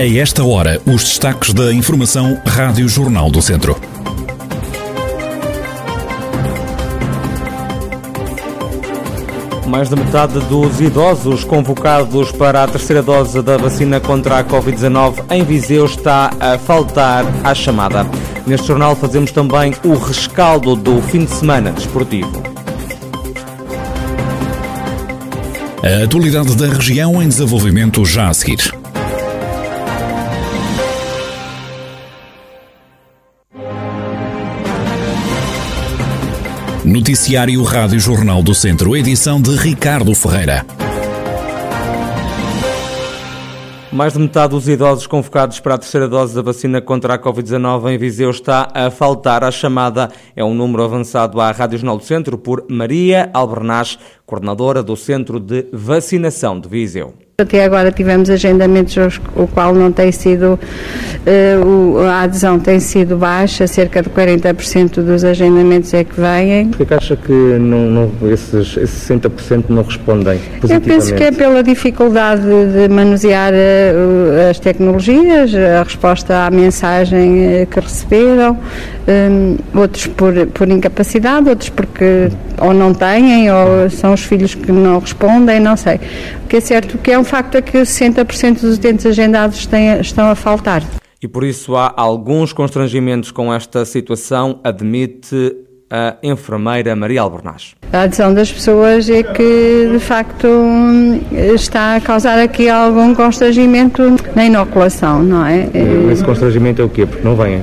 A esta hora, os destaques da Informação Rádio Jornal do Centro. Mais da metade dos idosos convocados para a terceira dose da vacina contra a Covid-19 em Viseu está a faltar à chamada. Neste jornal fazemos também o rescaldo do fim de semana desportivo. A atualidade da região em desenvolvimento já a seguir. Noticiário Rádio Jornal do Centro, edição de Ricardo Ferreira. Mais de metade dos idosos convocados para a terceira dose da vacina contra a Covid-19 em Viseu está a faltar. A chamada é um número avançado à Rádio Jornal do Centro por Maria Albernaz, coordenadora do Centro de Vacinação de Viseu. Até agora tivemos agendamentos o qual não tem sido, uh, a adesão tem sido baixa, cerca de 40% dos agendamentos é que vêm. Por que acha que não, não, esses, esses 60% não respondem positivamente? Eu penso que é pela dificuldade de manusear uh, as tecnologias, a resposta à mensagem uh, que receberam, um, outros por, por incapacidade, outros porque ou não têm, ou são os filhos que não respondem, não sei. O que é certo que é um facto é que 60% dos utentes agendados têm, estão a faltar. E por isso há alguns constrangimentos com esta situação, admite a enfermeira Maria Albornaz. A adesão das pessoas é que, de facto, está a causar aqui algum constrangimento na inoculação, não é? Esse constrangimento é o quê? Porque não vêm?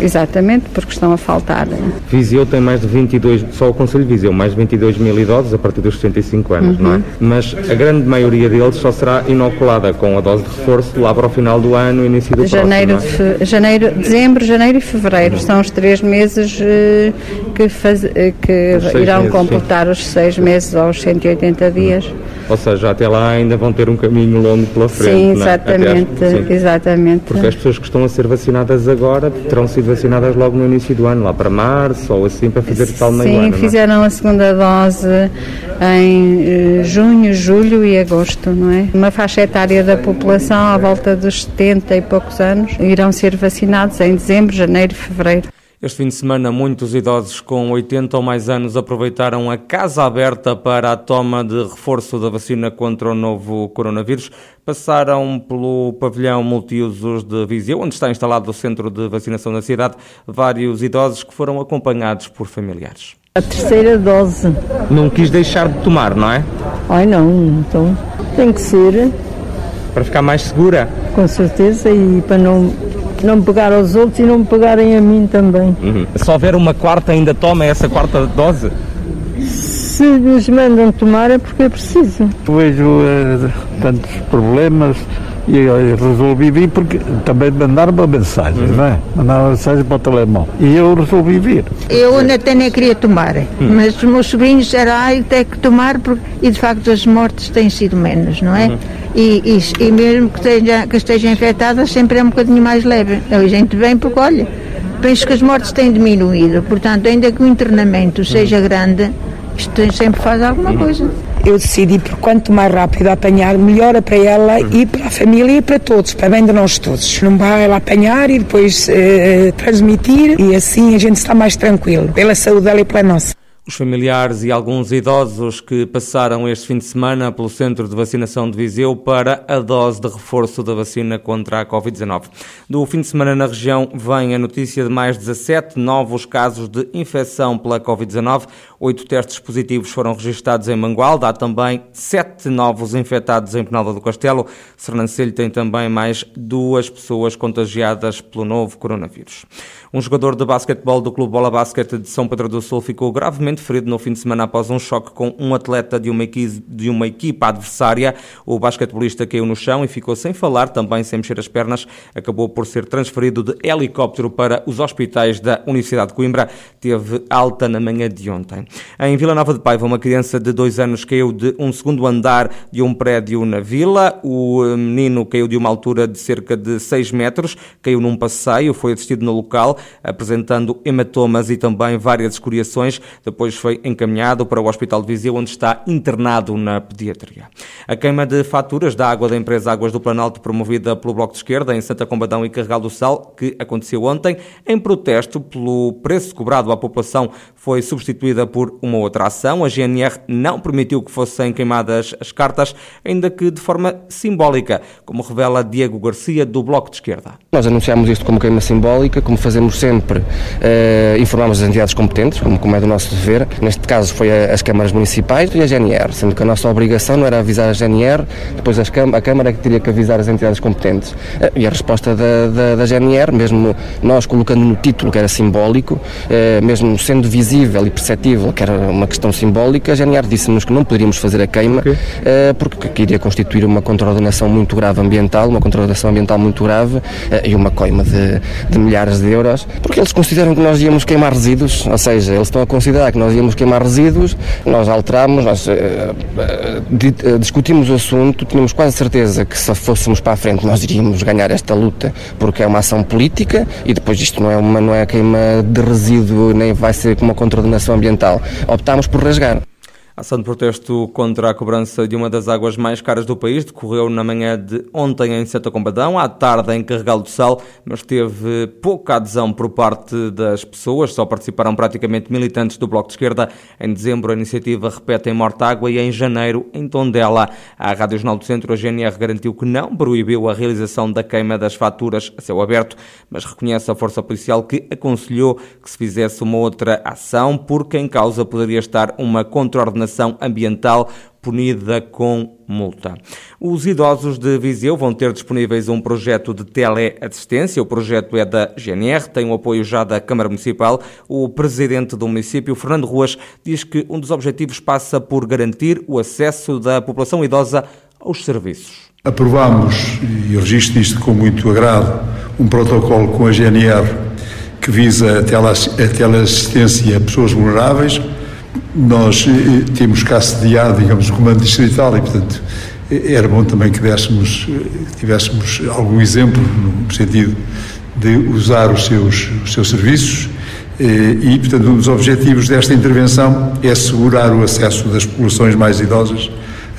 Exatamente, porque estão a faltar. Viseu tem mais de 22, só o Conselho de Viseu, mais de 22 mil idosos a partir dos 65 anos, uhum. não é? Mas a grande maioria deles só será inoculada com a dose de reforço lá para o final do ano, início do janeiro próximo, é? de janeiro, dezembro, janeiro e fevereiro. Uhum. São os três meses uh, que, faz, uh, que irão meses, completar sim. os seis meses aos 180 dias. Uhum. Ou seja, até lá ainda vão ter um caminho longo pela frente. Sim, exatamente, é? sim. exatamente. Porque as pessoas que estão a ser vacinadas agora terão sido vacinadas logo no início do ano, lá para março ou assim, para fazer tal meio Sim, ano. Sim, fizeram é? a segunda dose em eh, junho, julho e agosto, não é? Uma faixa etária da população à volta dos 70 e poucos anos irão ser vacinados em dezembro, janeiro e fevereiro. Este fim de semana, muitos idosos com 80 ou mais anos aproveitaram a casa aberta para a toma de reforço da vacina contra o novo coronavírus. Passaram pelo pavilhão multiusos de Viseu, onde está instalado o centro de vacinação da cidade, vários idosos que foram acompanhados por familiares. A terceira dose. Não quis deixar de tomar, não é? Ai não, então tem que ser. Para ficar mais segura? Com certeza e para não não me pegar aos outros e não me pegarem a mim também. Uhum. Se houver uma quarta, ainda toma essa quarta dose? Se nos mandam tomar é porque é preciso. Vejo uh, tantos problemas e eu resolvi vir porque também mandaram uma mensagem, uhum. não é? Mandaram uma mensagem para o telemóvel. E eu resolvi vir. Eu ainda até nem queria tomar, uhum. mas os meus sobrinhos disseram, ai, tem que tomar, porque... e de facto as mortes têm sido menos, não é? Uhum. E, e, e, mesmo que esteja, que esteja infectada, sempre é um bocadinho mais leve. A gente vem porque, olha, penso que as mortes têm diminuído, portanto, ainda que o internamento seja grande, isto sempre faz alguma uhum. coisa eu decidi por quanto mais rápido apanhar, melhor para ela e para a família e para todos, para bem de nós todos. Não vai ela apanhar e depois uh, transmitir e assim a gente está mais tranquilo, pela saúde dela e pela nossa. Os familiares e alguns idosos que passaram este fim de semana pelo Centro de Vacinação de Viseu para a dose de reforço da vacina contra a Covid-19. Do fim de semana na região vem a notícia de mais 17 novos casos de infecção pela Covid-19. Oito testes positivos foram registados em Mangualda. Há também sete novos infectados em Penalva do Castelo. Sernancelho tem também mais duas pessoas contagiadas pelo novo coronavírus. Um jogador de basquetebol do Clube Bola Basquete de São Pedro do Sul ficou gravemente ferido no fim de semana após um choque com um atleta de uma, de uma equipa adversária. O basquetebolista caiu no chão e ficou sem falar, também sem mexer as pernas. Acabou por ser transferido de helicóptero para os hospitais da Universidade de Coimbra. Teve alta na manhã de ontem. Em Vila Nova de Paiva, uma criança de dois anos caiu de um segundo andar de um prédio na vila. O eh, menino caiu de uma altura de cerca de 6 metros, caiu num passeio, foi assistido no local, apresentando hematomas e também várias escoriações. Depois foi encaminhado para o Hospital de Viseu, onde está internado na pediatria. A queima de faturas da água da empresa Águas do Planalto, promovida pelo Bloco de Esquerda em Santa Combadão e Carregal do Sal, que aconteceu ontem, em protesto pelo preço cobrado à população, foi substituída por uma outra ação. A GNR não permitiu que fossem queimadas as cartas, ainda que de forma simbólica, como revela Diego Garcia, do Bloco de Esquerda. Nós anunciámos isto como queima simbólica, como fazemos sempre, eh, informamos as entidades competentes, como, como é do nosso dever. Neste caso foi a, as câmaras municipais e a GNR, sendo que a nossa obrigação não era avisar a GNR, depois as, a Câmara que teria que avisar as entidades competentes. Eh, e a resposta da, da, da, GNR, mesmo nós colocando no título que era simbólico, eh, mesmo sendo visível e perceptível que era uma questão simbólica, a GNR disse-nos que não poderíamos fazer a queima okay. eh, porque que iria constituir uma contraordenação muito grave ambiental, uma contraordenação ambiental muito grave eh, e uma coima de, de milhares de euros, porque eles consideram que nós íamos queimar resíduos, ou seja, eles estão a considerar que nós íamos queimar resíduos, nós alteramos, nós discutimos o assunto, tínhamos quase certeza que se fôssemos para a frente nós iríamos ganhar esta luta, porque é uma ação política e depois isto não é uma não é queima de resíduo, nem vai ser uma contraordenação ambiental. Optámos por rasgar. A ação de protesto contra a cobrança de uma das águas mais caras do país decorreu na manhã de ontem em Santa Combadão, à tarde em Carregal do Sal, mas teve pouca adesão por parte das pessoas, só participaram praticamente militantes do Bloco de Esquerda. Em dezembro a iniciativa repete em Mortágua e em janeiro em Tondela. A Rádio Jornal do Centro, a GNR, garantiu que não proibiu a realização da queima das faturas a céu aberto, mas reconhece a força policial que aconselhou que se fizesse uma outra ação, porque em causa poderia estar uma contraordenação contaminação ambiental punida com multa. Os idosos de Viseu vão ter disponíveis um projeto de teleassistência. O projeto é da GNR, tem o apoio já da Câmara Municipal. O presidente do município, Fernando Ruas, diz que um dos objetivos passa por garantir o acesso da população idosa aos serviços. Aprovamos, e registro isto com muito agrado, um protocolo com a GNR que visa a teleassistência a pessoas vulneráveis nós eh, temos cá sediado, digamos, o comando distrital e, portanto, eh, era bom também que dessemos, eh, tivéssemos algum exemplo no sentido de usar os seus, os seus serviços e, portanto, um dos objetivos desta intervenção é assegurar o acesso das populações mais idosas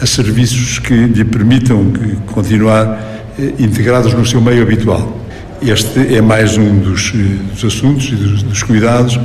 a serviços que lhe permitam continuar integrados no seu meio habitual. Este é mais um dos, dos assuntos e dos, dos cuidados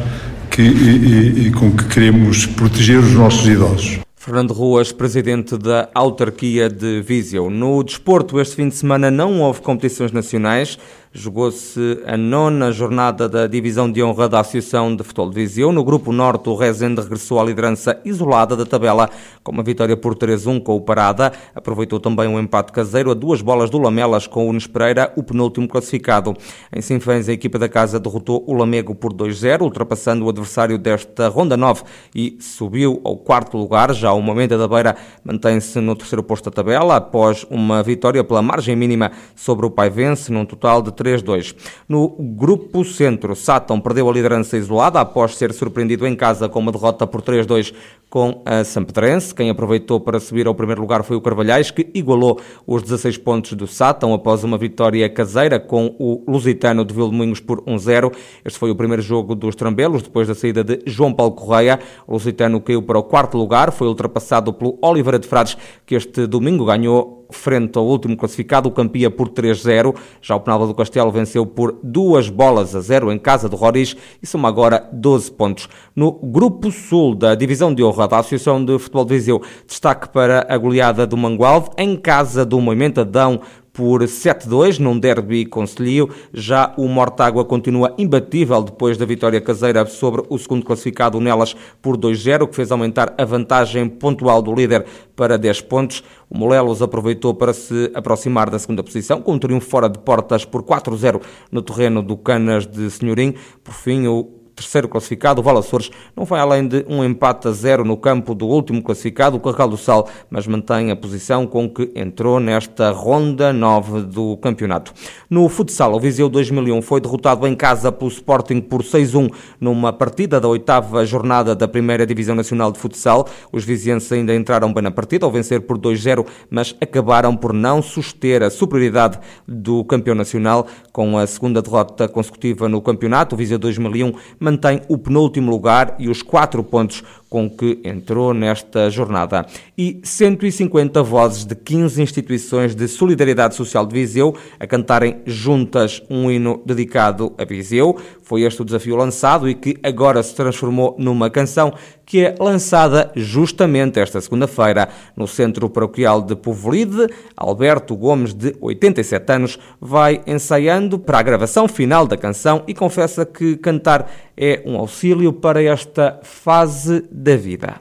que, e, e, com que queremos proteger os nossos idosos. Fernando Ruas, presidente da autarquia de Viseu. No desporto, este fim de semana não houve competições nacionais. Jogou-se a nona jornada da divisão de honra da Associação de Futebol de Viseu. No grupo norte, o Rezende regressou à liderança isolada da tabela com uma vitória por 3-1 com o Parada. Aproveitou também um empate caseiro a duas bolas do Lamelas com o Unes Pereira, o penúltimo classificado. Em Sinfãs, a equipa da casa derrotou o Lamego por 2-0, ultrapassando o adversário desta ronda 9 e subiu ao quarto lugar. Já o Momento da Beira mantém-se no terceiro posto da tabela após uma vitória pela margem mínima sobre o Paivense, num total de 3-2. No grupo centro, Sátão perdeu a liderança isolada após ser surpreendido em casa com uma derrota por 3-2 com a Sampedrense. Quem aproveitou para subir ao primeiro lugar foi o Carvalhais, que igualou os 16 pontos do Sátão após uma vitória caseira com o Lusitano de Vilmoinhos por 1-0. Este foi o primeiro jogo dos Trambelos, depois da saída de João Paulo Correia. O Lusitano caiu para o quarto lugar, foi ultrapassado pelo Oliveira de Frades, que este domingo ganhou frente ao último classificado, o Campia por 3-0. Já o Penalva do Castelo venceu por duas bolas a zero em casa do Roriz e soma agora 12 pontos. No Grupo Sul da Divisão de Honra da Associação de Futebol de Viseu, destaque para a goleada do Mangualde em casa do Moimentadão por 7-2 num derby concelhio. Já o Mortágua continua imbatível depois da vitória caseira sobre o segundo classificado Nelas por 2-0, que fez aumentar a vantagem pontual do líder para 10 pontos. O Molelos aproveitou para se aproximar da segunda posição, com um triunfo fora de portas por 4-0 no terreno do Canas de Senhorim. Por fim, o terceiro classificado, o Val Açores, não vai além de um empate a zero no campo do último classificado, o Carral do Sal, mas mantém a posição com que entrou nesta ronda 9 do campeonato. No futsal, o Viseu 2001 foi derrotado em casa pelo Sporting por 6-1 numa partida da oitava jornada da primeira Divisão Nacional de Futsal. Os vizienses ainda entraram bem na partida ao vencer por 2-0, mas acabaram por não suster a superioridade do campeão nacional com a segunda derrota consecutiva no campeonato. O Viseu 2001 mantém o penúltimo lugar e os quatro pontos com que entrou nesta jornada. E 150 vozes de 15 instituições de solidariedade social de Viseu a cantarem juntas um hino dedicado a Viseu. Foi este o desafio lançado e que agora se transformou numa canção que é lançada justamente esta segunda-feira no Centro Paroquial de Povolide. Alberto Gomes, de 87 anos, vai ensaiando para a gravação final da canção e confessa que cantar é um auxílio para esta fase da vida.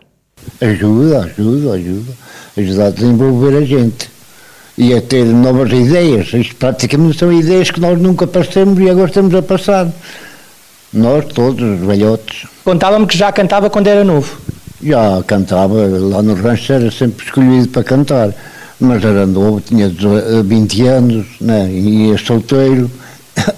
Ajuda, ajuda, ajuda. Ajuda a desenvolver a gente e a ter novas ideias. Isto praticamente são ideias que nós nunca passamos e agora estamos a passar. Nós todos, os velhotes. Contava-me que já cantava quando era novo. Já cantava, lá no rancho era sempre escolhido para cantar. Mas era novo, tinha 20 anos, né? e ia solteiro.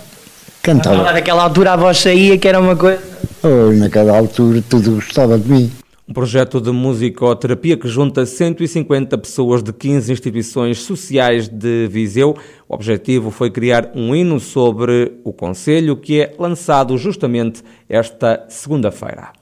Cantava. Naquela altura a voz saía, que era uma coisa. Oh, naquela altura tudo gostava de mim. Um projeto de musicoterapia que junta 150 pessoas de 15 instituições sociais de Viseu. O objetivo foi criar um hino sobre o Conselho que é lançado justamente esta segunda-feira.